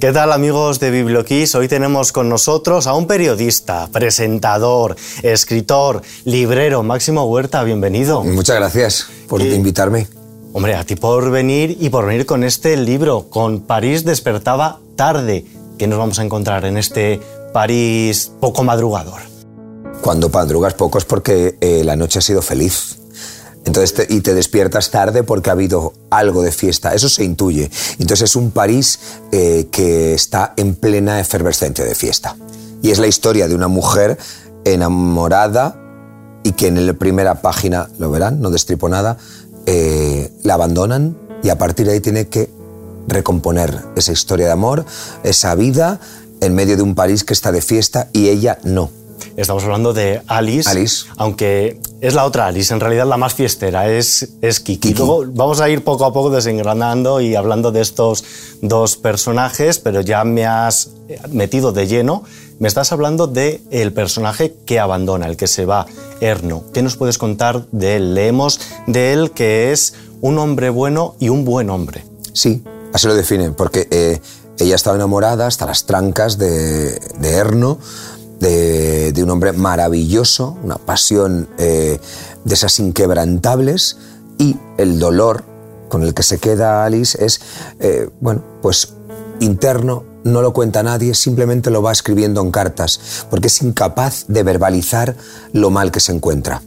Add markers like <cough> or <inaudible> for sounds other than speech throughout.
¿Qué tal amigos de Biblioquiz? Hoy tenemos con nosotros a un periodista, presentador, escritor, librero, Máximo Huerta, bienvenido. Muchas gracias por invitarme. Hombre, a ti por venir y por venir con este libro, con París despertaba tarde. ¿Qué nos vamos a encontrar en este París poco madrugador? Cuando madrugas poco es porque eh, la noche ha sido feliz. Entonces y te despiertas tarde porque ha habido algo de fiesta. Eso se intuye. Entonces es un París eh, que está en plena efervescencia de fiesta. Y es la historia de una mujer enamorada y que en la primera página, lo verán, no destripo nada, eh, la abandonan y a partir de ahí tiene que recomponer esa historia de amor, esa vida en medio de un París que está de fiesta y ella no. Estamos hablando de Alice, Alice. aunque es la otra Alice, en realidad la más fiestera, es, es Kiki. Luego vamos a ir poco a poco desengranando y hablando de estos dos personajes, pero ya me has metido de lleno. Me estás hablando del el personaje que abandona, el que se va, Erno. ¿Qué nos puedes contar de él? Leemos de él que es un hombre bueno y un buen hombre. Sí, así lo definen, porque eh, ella estaba enamorada hasta las trancas de, de Erno, de, un hombre maravilloso, una pasión eh, de esas inquebrantables y el dolor con el que se queda Alice es, eh, bueno, pues interno, no lo cuenta nadie, simplemente lo va escribiendo en cartas, porque es incapaz de verbalizar lo mal que se encuentra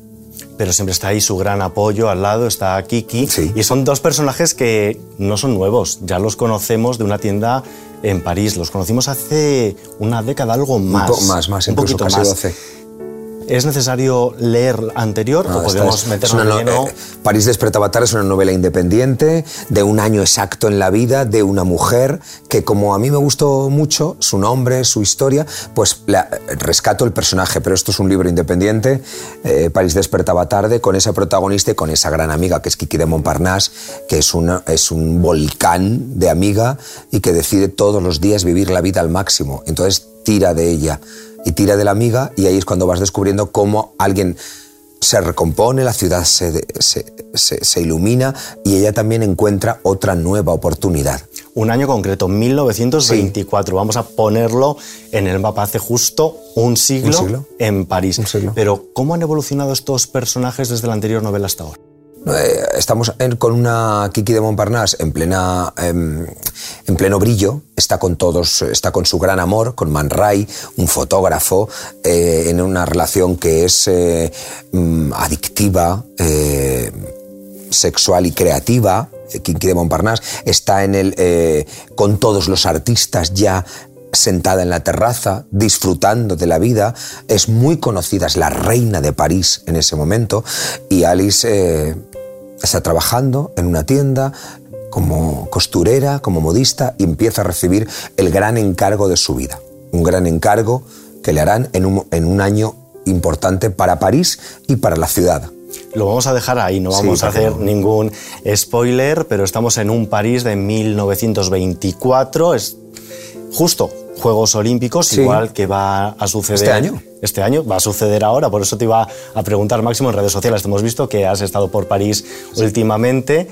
pero siempre está ahí su gran apoyo al lado, está Kiki. Y son dos personajes que no son nuevos, ya los conocemos de una tienda en París. Los conocimos hace una década, algo más. Un poco más, más, un incluso casi más. 12. ¿Es necesario leer anterior o podemos meternos en lleno? Eh, París despertaba tarde es una novela independiente de un año exacto en la vida de una mujer que como a mí me gustó mucho su nombre, su historia, pues rescato el personaje, pero esto es un libro independiente. Eh, París despertaba tarde con esa protagonista y con esa gran amiga que es Kiki de Montparnasse, que es, una, es un volcán de amiga y que decide todos los días vivir la vida al máximo. Entonces tira de ella y tira de la amiga y ahí es cuando vas descubriendo cómo alguien se recompone, la ciudad se, se, ilumina y ella también encuentra otra nueva oportunidad. Un año concreto, 1924. Vamos a ponerlo en el mapa hace justo un siglo, en París. Pero ¿cómo han evolucionado estos personajes desde la anterior novela hasta ahora? Eh, estamos con una Kiki de Montparnasse en, plena, em, en pleno brillo, está con todos, está con su gran amor, con Man Ray, un fotógrafo, eh, en una relación que es eh, mm, adictiva, sexual y creativa. Kiki de Montparnasse está en el, con todos los artistas ya sentada en la terraza, disfrutando de la vida. Es muy conocida, es la reina de París en ese momento. Y Alice está trabajando en una tienda como costurera, como modista, y empieza a recibir el gran encargo de su vida. Un gran encargo que le harán en un, año importante para París y para la ciudad. Lo vamos a dejar ahí, no vamos a hacer ningún spoiler, pero estamos en un París de 1924, es justo Juegos Olímpicos, igual que va a suceder. ¿Este año? Este año va a suceder ahora, por eso te iba a preguntar, Máximo, en redes sociales. hemos visto que has estado por París últimamente.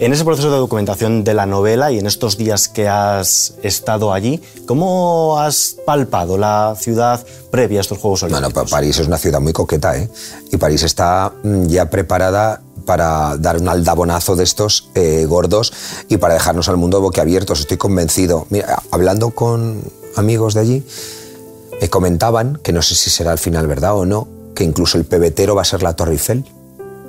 En ese proceso de documentación de la novela y en estos días que has estado allí, ¿cómo has palpado la ciudad previa a estos Juegos Olímpicos? Bueno, París es una ciudad muy coqueta, ¿eh? Y París está mm, ya preparada para dar un aldabonazo de estos eh, gordos y para dejarnos al mundo boquiabiertos. Estoy convencido. Mira, hablando con amigos de allí, me comentaban, que no sé si será al final verdad o no, que incluso el pebetero va a ser la Torre Eiffel.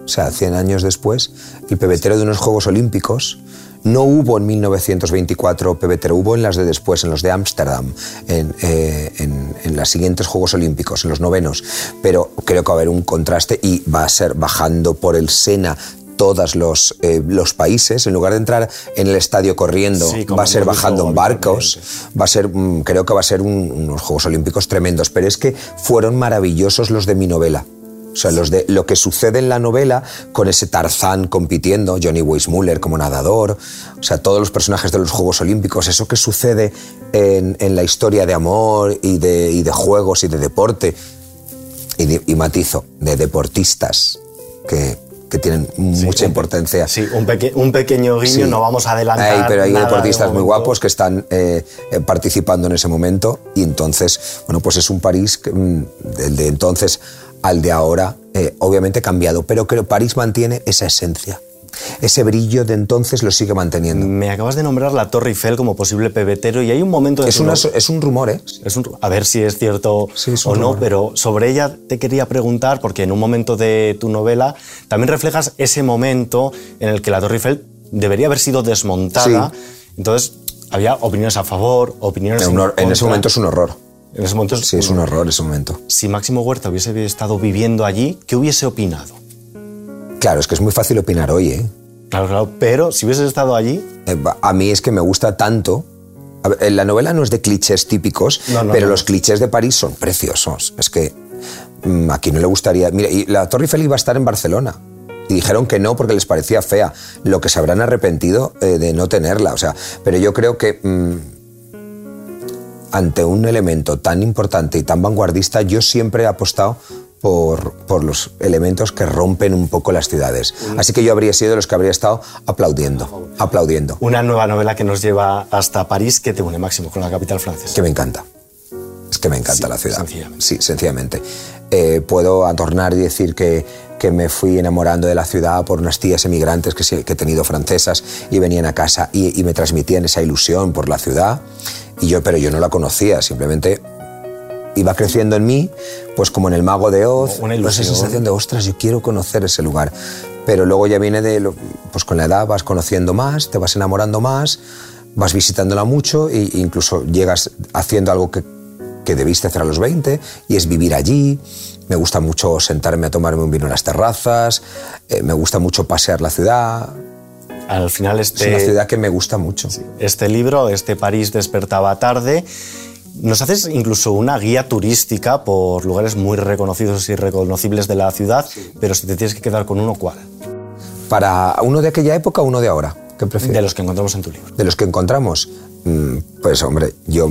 O sea, 100 años después, el pebetero de unos Juegos Olímpicos no hubo en 1924 pebetero, hubo en las de después, en los de Ámsterdam, en, eh, en, en, los siguientes Juegos Olímpicos, en los novenos. Pero creo que va a haber un contraste y va a ser bajando por el Sena todos los, eh, los países, en lugar de entrar en el estadio corriendo, va a ser bajando en barcos, va a ser, mm, creo que va a ser unos Juegos Olímpicos tremendos, pero es que fueron maravillosos los de mi novela. O sea, los de lo que sucede en la novela con ese Tarzán compitiendo, Johnny Weissmuller como nadador, o sea, todos los personajes de los Juegos Olímpicos, eso que sucede en, en la historia de amor y de, y de juegos y de deporte, y, y matizo, de deportistas que que tienen mucha importancia. Sí, un, un pequeño guiño, no vamos a adelantar. pero hay deportistas muy guapos que están eh, eh, participando en ese momento y entonces, bueno, pues es un París, mm, el de entonces al de ahora, eh, obviamente cambiado, pero creo que París mantiene esa esencia ese brillo de entonces lo sigue manteniendo. Me acabas de nombrar la Torre Eiffel como posible pebetero y hay un momento... Es, es un rumor, ¿eh? Es a ver si es cierto o no, pero sobre ella te quería preguntar, porque en un momento de tu novela también reflejas ese momento en el que la Torre Eiffel debería haber sido desmontada. Entonces, había opiniones a favor, opiniones en, en ese momento es un horror. En ese momento sí, es un horror ese momento. Si Máximo Huerta hubiese estado viviendo allí, ¿qué hubiese opinado? Claro, es que es muy fácil opinar hoy, ¿eh? Claro, claro, pero si hubieses estado allí... Eh, a mí es que me gusta tanto... la novela no es de clichés típicos, pero los clichés de París son preciosos. Es que mm, aquí no le gustaría... Mira, y la Torre Eiffel iba a estar en Barcelona. Y dijeron que no porque les parecía fea. Lo que se habrán arrepentido eh, de no tenerla. O sea, pero yo creo que... Mm, ante un elemento tan importante y tan vanguardista, yo siempre he apostado por, los elementos que rompen un poco las ciudades. Así que yo habría sido de los que habría estado aplaudiendo, aplaudiendo. Una nueva novela que nos lleva hasta París, que te une Máximo con la capital francesa. Que me encanta. Es que me encanta la ciudad. Sí, sencillamente. Eh, puedo adornar y decir que, que, me fui enamorando de la ciudad por unas tías emigrantes que, que he tenido francesas y venían a casa y, y, me transmitían esa ilusión por la ciudad. Y yo, pero yo no la conocía, simplemente iba creciendo en mí, pues como en el mago de Oz, una esa sensación de, ostras, yo quiero conocer ese lugar. Pero luego ya viene de, pues con la edad vas conociendo más, te vas enamorando más, vas visitándola mucho e incluso llegas haciendo algo que, que debiste hacer a los 20 y es vivir allí. Me gusta mucho sentarme a tomarme un vino en las terrazas, eh, me gusta mucho pasear la ciudad, al final este... Es una ciudad que me gusta mucho. Este libro, este París despertaba tarde, nos haces incluso una guía turística por lugares muy reconocidos y reconocibles de la ciudad, pero si te tienes que quedar con uno, ¿cuál? ¿Para uno de aquella época uno de ahora? ¿Qué prefieres? De los que encontramos en tu libro. De los que encontramos. Mm, pues hombre, yo,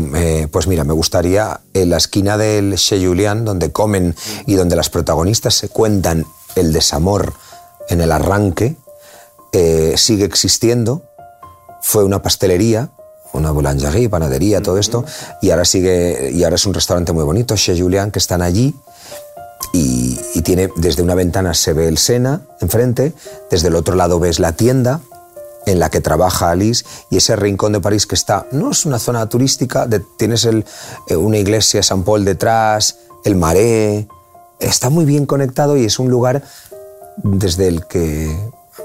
pues mira, me gustaría en la esquina del Che Julian, donde comen y donde las protagonistas se cuentan el desamor en el arranque, eh, sigue existiendo. Fue una pastelería una boulangerie, panadería, todo esto, y ahora sigue, y ahora es un restaurante muy bonito, Chez Julien, que están allí, y, tiene, desde una ventana se ve el Sena enfrente, desde el otro lado ves la tienda en la que trabaja Alice, y ese rincón de París que está, no es una zona turística, tienes el, eh, una iglesia San Paul detrás, el Marais, está muy bien conectado y es un lugar desde el que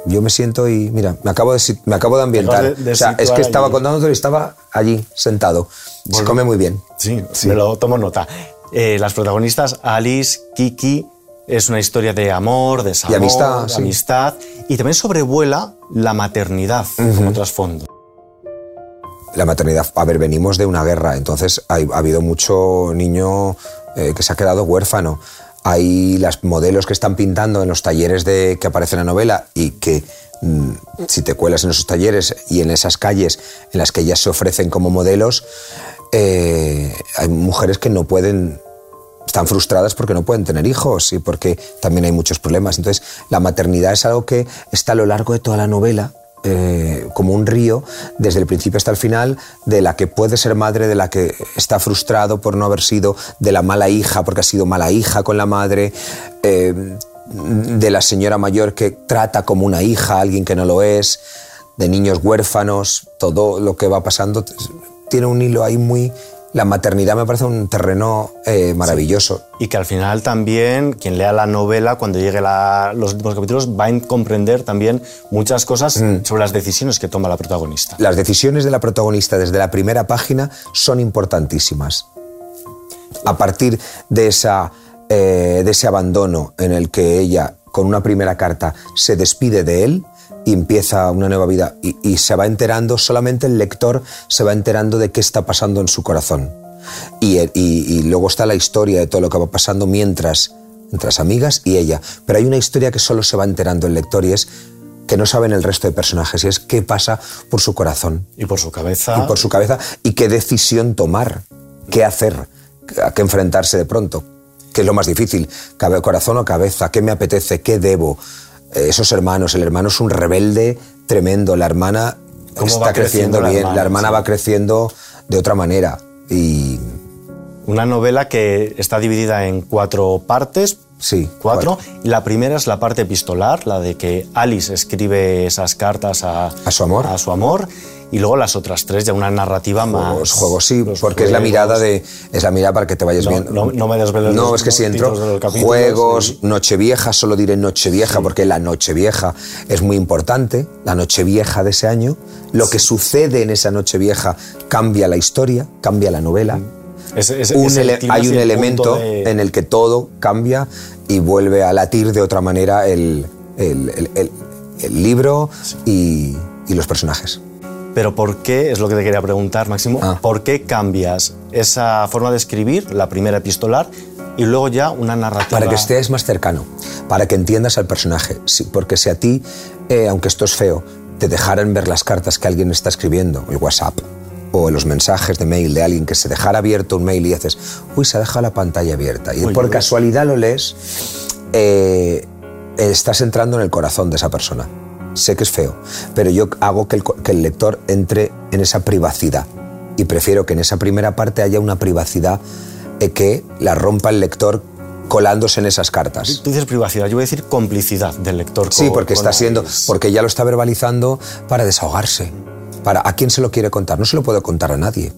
yo me siento y mira, me acabo de, me acabo de ambientar. o sea, es que estaba contando y estaba allí, sentado. Se come muy bien. Sí, sí. me lo tomo nota. Eh, las protagonistas, Alice, Kiki, es una historia de amor, de y amistad, amistad. Y también sobrevuela la maternidad como trasfondo. La maternidad, a ver, venimos de una guerra, entonces ha, habido mucho niño eh, que se ha quedado huérfano hay las modelos que están pintando en los talleres de, que aparecen en la novela y que mm, si te cuelas en esos talleres y en esas calles en las que ellas se ofrecen como modelos, eh, hay mujeres que no pueden, están frustradas porque no pueden tener hijos y porque también hay muchos problemas. Entonces, la maternidad es algo que está a lo largo de toda la novela eh, como un río desde el principio hasta el final de la que puede ser madre, de la que está frustrado por no haber sido, de la mala hija porque ha sido mala hija con la madre, eh, de la señora mayor que trata como una hija a alguien que no lo es, de niños huérfanos, todo lo que va pasando tiene un hilo ahí muy la maternidad me parece un terreno eh, maravilloso. Y que al final también quien lea la novela, cuando llegue los últimos capítulos, va a comprender también muchas cosas mm. sobre las decisiones que toma la protagonista. Las decisiones de la protagonista desde la primera página son importantísimas. A partir de, esa, eh, de ese abandono en el que ella, con una primera carta, se despide de él, y empieza una nueva vida y, se va enterando, solamente el lector se va enterando de qué está pasando en su corazón. Y, luego está la historia de todo lo que va pasando mientras, las amigas y ella. Pero hay una historia que solo se va enterando el lector y es que no saben el resto de personajes y es qué pasa por su corazón. Y por su cabeza. Y por su cabeza y qué decisión tomar, qué hacer, a qué enfrentarse de pronto. ¿Qué es lo más difícil? ¿Corazón o cabeza? ¿Qué me apetece? ¿Qué debo? Esos hermanos, el hermano es un rebelde tremendo, la hermana está creciendo, bien, la hermana, va creciendo de otra manera y... Una novela que está dividida en cuatro partes, Sí. Cuatro. Y la primera es la parte epistolar, la de que Alice escribe esas cartas a, a su amor. A su amor. Y luego las otras tres, ya una narrativa juegos, más. Juegos, sí, porque es la mirada de. Es la mirada para que te vayas viendo. No, no, me desveles No, es que si entro. Juegos, Nochevieja, solo diré Nochevieja, porque la Nochevieja es muy importante, la Nochevieja de ese año. Lo que sucede en esa Nochevieja cambia la historia, cambia la novela. Es, es, hay un elemento de... en el que todo cambia y vuelve a latir de otra manera el, el, el, el libro y, y, los personajes. Pero ¿por qué, es lo que te quería preguntar, Máximo, ah. ¿por qué cambias esa forma de escribir, la primera epistolar, y luego ya una narrativa? Para que estés más cercano, para que entiendas al personaje. Porque si a ti, eh, aunque esto es feo, te dejaran ver las cartas que alguien está escribiendo, el WhatsApp, o los mensajes de mail de alguien que se dejara abierto un mail y dices, uy, se ha dejado la pantalla abierta. Y por casualidad lo lees, eh, estás entrando en el corazón de esa persona. Sé que es feo, pero yo hago que el, que el, lector entre en esa privacidad. Y prefiero que en esa primera parte haya una privacidad eh, que la rompa el lector colándose en esas cartas. Tú dices privacidad, yo voy a decir complicidad del lector. Sí, porque está siendo, porque ya lo está verbalizando para desahogarse. Para, ¿A quién se lo quiere contar? No se lo puede contar a nadie.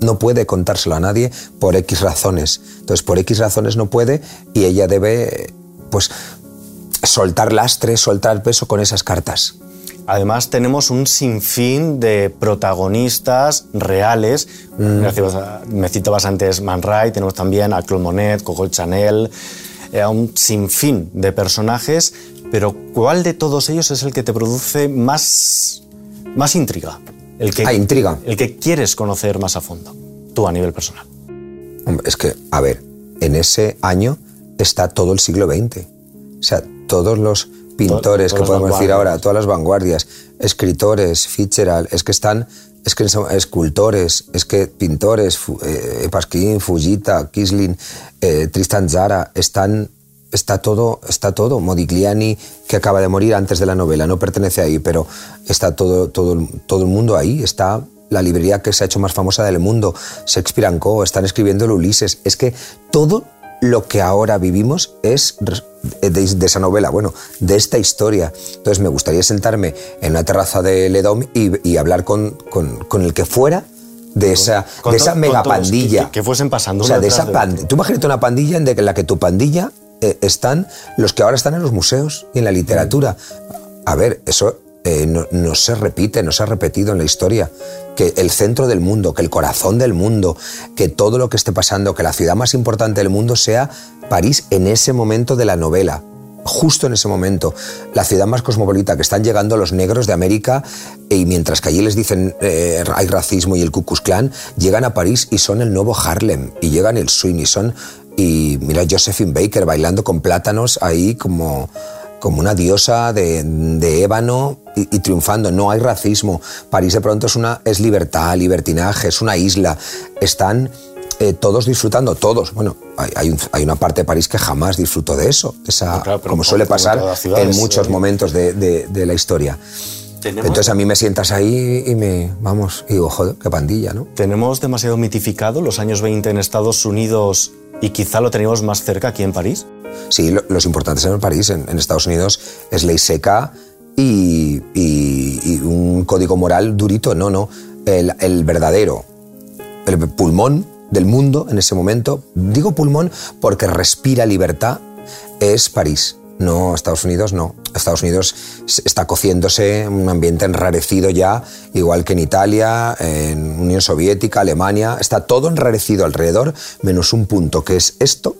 No puede contárselo a nadie por X razones. Entonces, por X razones no puede y ella debe, pues, soltar lastre, soltar peso con esas cartas. Además, tenemos un sinfín de protagonistas reales. Mm. Me citabas antes Man Ray, tenemos también a Claude Monet, Coco Chanel, eh, un sinfín de personajes, pero ¿cuál de todos ellos es el que te produce más, más intriga? El que, ah, intriga. El que quieres conocer más a fondo, tú a nivel personal. Hombre, es que, a ver, en ese año está todo el siglo XX. O sea, todos los pintores que podemos decir ahora, todas las vanguardias, escritores, Fitzgerald, es que están, es que escultores, es que pintores, eh, Pasquin, Fujita, Kisling, eh, Tristan Zara, están, está todo, está todo. Modigliani, que acaba de morir antes de la novela, no pertenece ahí, pero está todo, todo, todo el mundo ahí, está la librería que se ha hecho más famosa del mundo, Shakespeare Co., están escribiendo el Ulises, es que todo lo que ahora vivimos es de, de, esa novela, bueno, de esta historia. Entonces me gustaría sentarme en una terraza de Ledom y, y hablar con, con, con, el que fuera de esa, de esa mega pandilla. Que, que, fuesen pasando. O sea, de esa pandilla. Tú imagínate una pandilla en la que tu pandilla eh, están los que ahora están en los museos y en la literatura. A ver, eso eh, no, se repite, no se ha repetido en la historia. Que el centro del mundo, que el corazón del mundo, que todo lo que esté pasando, que la ciudad más importante del mundo sea París en ese momento de la novela. Justo en ese momento, la ciudad más cosmopolita, que están llegando los negros de América y mientras que allí les dicen eh, hay racismo y el Ku Klux Klan, llegan a París y son el nuevo Harlem y llegan el swing y son y mira Josephine Baker bailando con plátanos ahí como como una diosa de, de ébano y, y, triunfando. No hay racismo. París de pronto es, una, es libertad, libertinaje, es una isla. Están eh, todos disfrutando, todos. Bueno, hay, hay, un, hay, una parte de París que jamás disfrutó de eso, esa, claro, como suele pasar en muchos momentos de, de, de la historia. Entonces a mí me sientas ahí y me, vamos, y digo, joder, qué pandilla, ¿no? Tenemos demasiado mitificado los años 20 en Estados Unidos y quizá lo tenemos más cerca aquí en París. Sí, lo, los importantes en París, en, Estados Unidos, es ley seca y, un código moral durito. No, no. El, el, verdadero, el pulmón del mundo en ese momento, digo pulmón porque respira libertad, es París. No, Estados Unidos no. Estados Unidos está cociéndose un ambiente enrarecido ya, igual que en Italia, en Unión Soviética, Alemania. Está todo enrarecido alrededor, menos un punto, que es esto,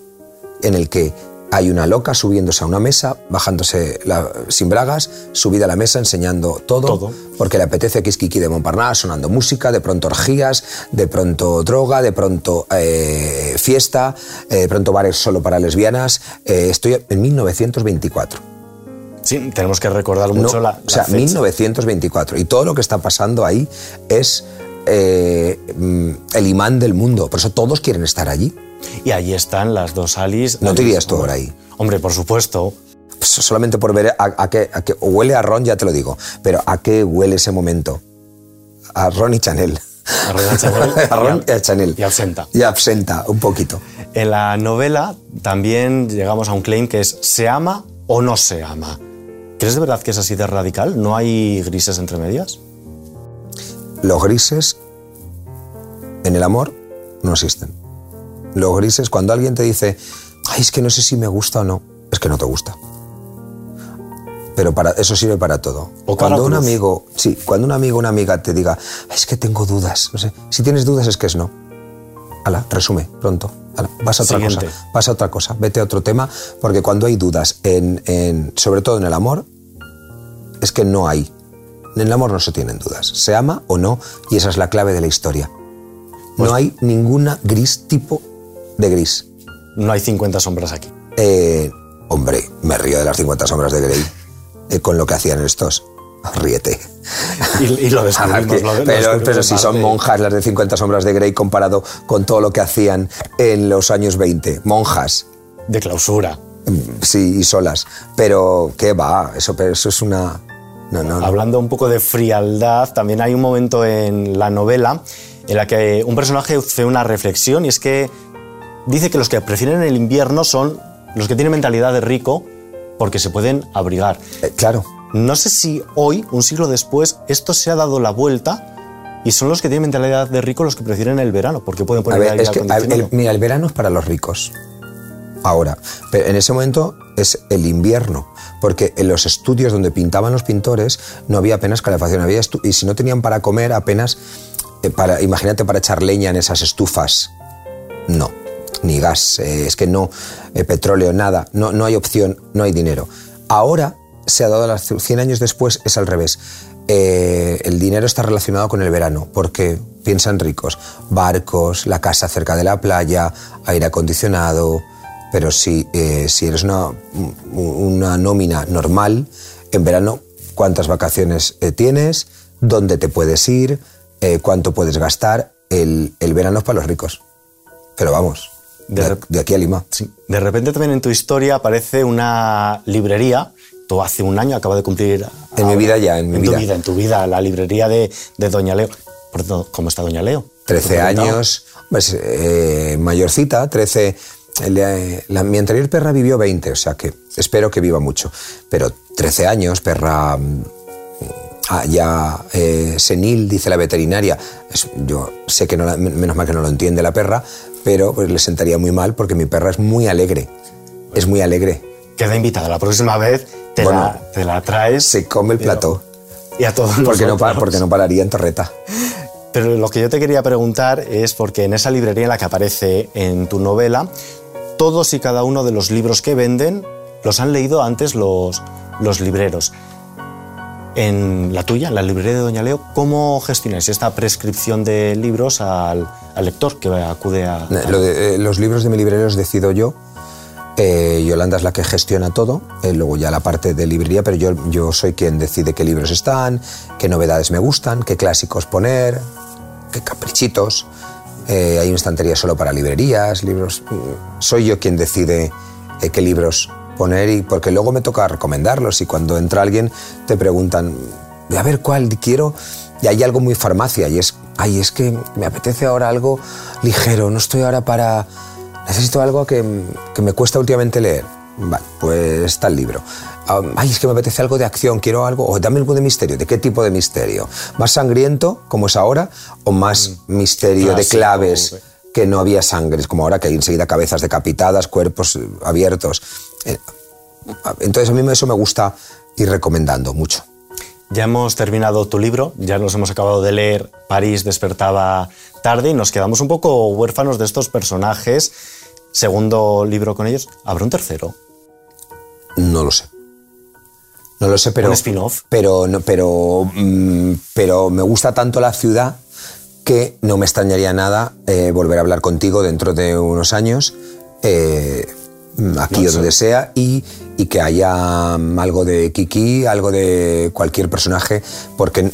en el que hay una loca subiéndose a una mesa, bajándose la, sin bragas, subida a la mesa enseñando todo, todo. porque le apetece Kiskiki de Montparnasse, sonando música, de pronto orgías, de pronto droga, de pronto eh, fiesta, eh, de pronto bares solo para lesbianas. Eh, estoy en 1924. Sí, tenemos que recordar mucho no, la, la, O sea, fecha. 1924. Y todo lo que está pasando ahí es eh, el imán del mundo. Por eso todos quieren estar allí. Y allí están las dos Alice. ¿No te irías tú ahora ahí? Hombre, por supuesto. solamente por ver a, qué, a qué huele a ron, ya te lo digo, pero a qué huele ese momento. A ron y Chanel. A ron y Chanel. <laughs> a ron y a Chanel. Y absenta. Y absenta, un poquito. En la novela también llegamos a un claim que es ¿se ama o no se ama? ¿Crees de verdad que es así de radical? ¿No hay grises entre medias? Los grises en el amor no existen. Los grises, cuando alguien te dice, ay, es que no sé si me gusta o no, es que no te gusta. Pero para, eso sirve para todo. O cuando un cruz. amigo, sí, cuando un amigo o una amiga te diga, "Ay, es que tengo dudas, no sé, si tienes dudas es que es no. Ala, resume, pronto. Ala, vas a otra Siguiente. cosa. Vas a otra cosa. Vete a otro tema, porque cuando hay dudas, en, en- sobre todo en el amor, es que no hay. En el amor no se tienen dudas. Se ama o no, y esa es la clave de la historia. Pues no hay ninguna gris tipo de gris. No hay 50 sombras aquí. Eh, hombre, me río de las 50 sombras de Grey eh, con lo que hacían estos. Ríete. Y, y lo <laughs> descubrimos. Que- lo- lo pero, descubrimos pero si son monjas las de 50 sombras de Grey comparado con todo lo que hacían en los años 20. Monjas. De clausura. Mm, Sí, y solas. Pero, ¿qué va? Eso, pero eso es una... No, no, no. Hablando un poco de frialdad, también hay un momento en la novela en la que un personaje hace una reflexión y es que dice que los que prefieren el invierno son los que tienen mentalidad de rico porque se pueden abrigar. Eh, claro. No sé si hoy, un siglo después, esto se ha dado la vuelta y son los que tienen mentalidad de rico los que prefieren el verano porque pueden A poner ver, aire es que, a- el- mira, el verano es para los ricos. Ahora, pero en ese momento es el invierno, porque en los estudios donde pintaban los pintores no había apenas calefacción, había y si no tenían para comer apenas, eh, para, imagínate para echar leña en esas estufas, no, ni gas, eh, es que no, eh, petróleo, nada, no, no hay opción, no hay dinero. Ahora se ha dado, las 100 años después, es al revés. Eh, el dinero está relacionado con el verano, porque piensan ricos, barcos, la casa cerca de la playa, aire acondicionado, pero si, si eres una, una nómina normal, en verano, ¿cuántas vacaciones tienes? ¿Dónde te puedes ir? ¿Cuánto puedes gastar? El, el verano es para los ricos. Pero vamos, De de, rep- de aquí a Lima. Sí. De repente también en tu historia aparece una librería. Tú hace un año acaba de cumplir. En mi vida ya, en mi tu vida. vida. En tu vida, la librería de, de Doña Leo. ¿cómo está Doña Leo? 13 ¿Te he preguntado? años, pues, eh, mayorcita, 13. le- la- mi anterior perra vivió 20, o sea que espero que viva mucho. Pero 13 años, perra ya eh, senil, dice la veterinaria. Es- yo sé que no la- menos mal que no lo entiende la perra, pero pues, le sentaría muy mal porque mi perra es muy alegre. Es muy alegre. Queda invitada. La próxima vez te, Bueno, la, te la traes. Se come el pero- plato. Y a todos Porque no, nosotros. porque no pararía en torreta. Pero lo que yo te quería preguntar es porque en esa librería en la que aparece en tu novela, todos y cada uno de los libros que venden los han leído antes los, los libreros. En la tuya, en la librería de Doña Leo, ¿cómo gestionáis esta prescripción de libros al, lector que acude a... De, eh, los libros de mi librería los decido yo. Eh, Yolanda es la que gestiona todo, eh, luego ya la parte de librería, pero yo, yo soy quien decide qué libros están, qué novedades me gustan, qué clásicos poner, qué caprichitos. Eh, hay una estantería solo para librerías, libros. mm, Soy yo quien decide qué libros poner y porque luego me toca recomendarlos y cuando entra alguien te preguntan, a ver cuál quiero y hay algo muy farmacia y es, ay, es que me apetece ahora algo ligero, no estoy ahora para, necesito algo que, que me cuesta últimamente leer. Vale, pues está el libro. Ah, Ay, es que me apetece algo de acción, quiero algo, o dame algo de misterio. ¿De qué tipo de misterio? ¿Más sangriento, como es ahora, o más misterio de Clásico, claves? que no había sangre, es como ahora que hay enseguida cabezas decapitadas, cuerpos eh, abiertos. Eh, Entonces a mí eso me gusta ir recomendando mucho. Ya hemos terminado tu libro, ya nos hemos acabado de leer París despertaba tarde y nos quedamos un poco huérfanos de estos personajes. Segundo libro con ellos, ¿habrá un tercero? No lo sé. No lo sé, pero. Un spin-off. Pero, no, pero, mm, pero me gusta tanto la ciudad que no me extrañaría nada eh, volver a hablar contigo dentro de unos años, eh, aquí No, o donde sea, y, y que haya mm, algo de Kiki, algo de cualquier personaje, porque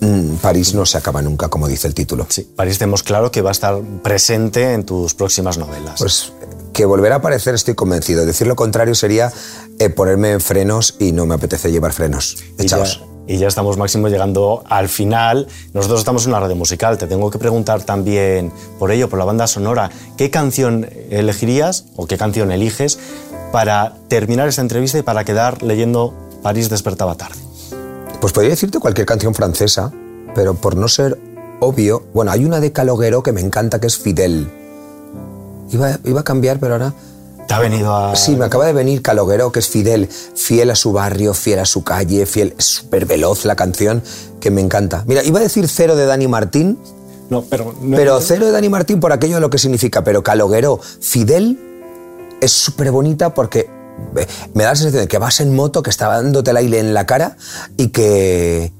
mm, París no se acaba nunca, como dice el título. Sí, París tenemos claro que va a estar presente en tus próximas novelas. Pues que volverá a aparecer estoy convencido. Decir lo contrario sería eh, ponerme en frenos y no me apetece llevar frenos. Echaos. Y ya estamos, Máximo, llegando al final. Nosotros estamos en una radio musical. Te tengo que preguntar también por ello, por la banda sonora. ¿Qué canción elegirías o qué canción eliges para terminar esta entrevista y para quedar leyendo París despertaba tarde? Pues podría decirte cualquier canción francesa, pero por no ser obvio, bueno, hay una de Caloguero que me encanta que es Fidel. Iba, iba a cambiar, pero ahora te ha venido a... Sí, me acaba de venir Caloguero, que es fidel, fiel a su barrio, fiel a su calle, fiel... Es súper veloz la canción, que me encanta. Mira, iba a decir Cero de Dani Martín. No, pero... pero Cero de Dani Martín por aquello de lo que significa, pero Caloguero, Fidel, es súper bonita porque me da la sensación de que vas en moto, que está dándote el aire en la cara y que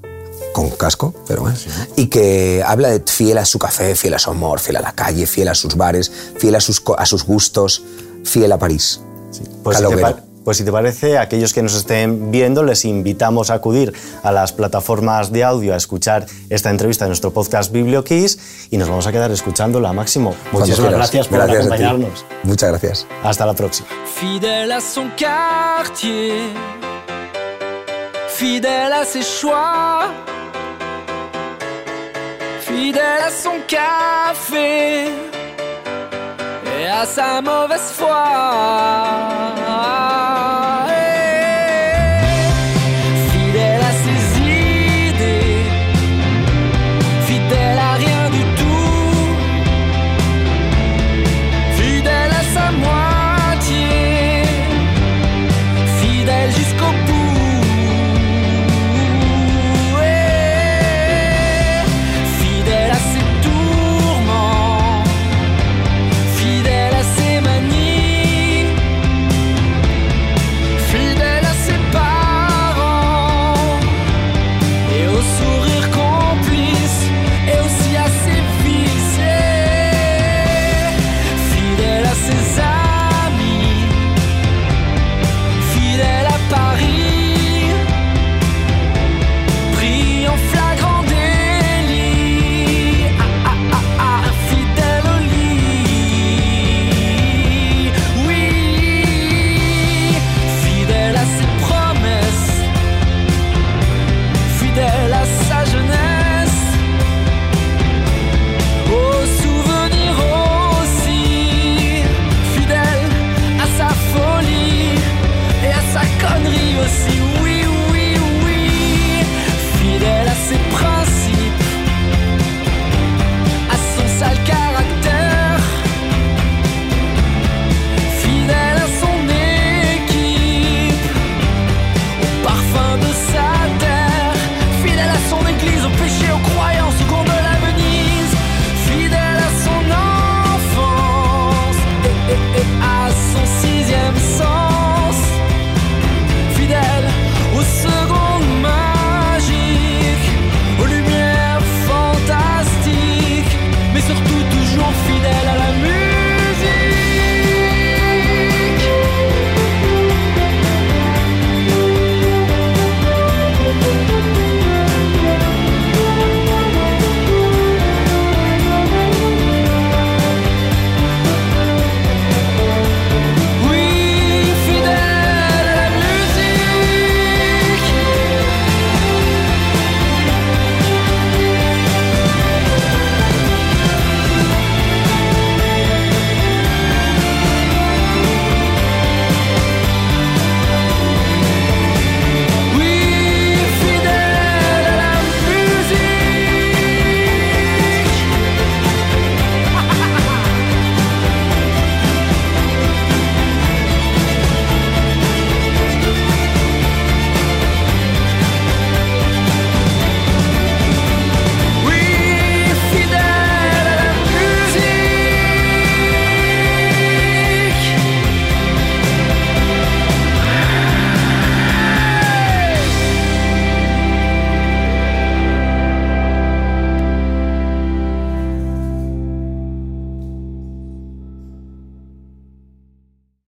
con casco, pero bueno, y que habla de fiel a su café, fiel a su amor, fiel a la calle, fiel a sus bares, fiel a sus, a sus gustos, fiel a París. Pues, si te, pues, si te, parece, aquellos que nos estén viendo, les invitamos a acudir a las plataformas de audio a escuchar esta entrevista de nuestro podcast BiblioKiss y nos vamos a quedar escuchándola, Máximo. Muchísimas gracias por acompañarnos. Muchas gracias. Hasta la próxima. Fidèle à son quartier, fidèle à ses choix, fidèle à son café. À sa mauvaise foi.